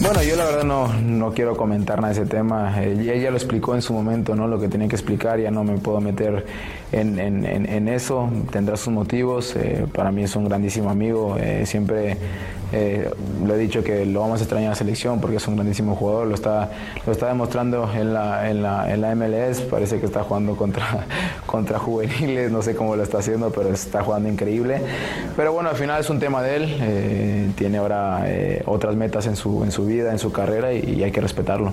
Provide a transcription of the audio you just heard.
Bueno, yo la verdad no, no quiero comentar nada de ese tema. Ella, lo explicó en su momento, ¿no? Lo que tenía que explicar, ya no me puedo meter en, en, en, eso. Tendrá sus motivos. Eh, para mí es un grandísimo amigo. Eh, siempre eh, le he dicho que lo vamos a extrañar en la selección porque es un grandísimo jugador. Lo está, lo está demostrando en la, en, la, en la MLS. Parece que está jugando contra, contra juveniles. No sé cómo lo está haciendo, pero está jugando increíble. Pero bueno, al final es un tema de él. tiene ahora otras metas en su, en su vida vida, en su carrera y, y hay que respetarlo.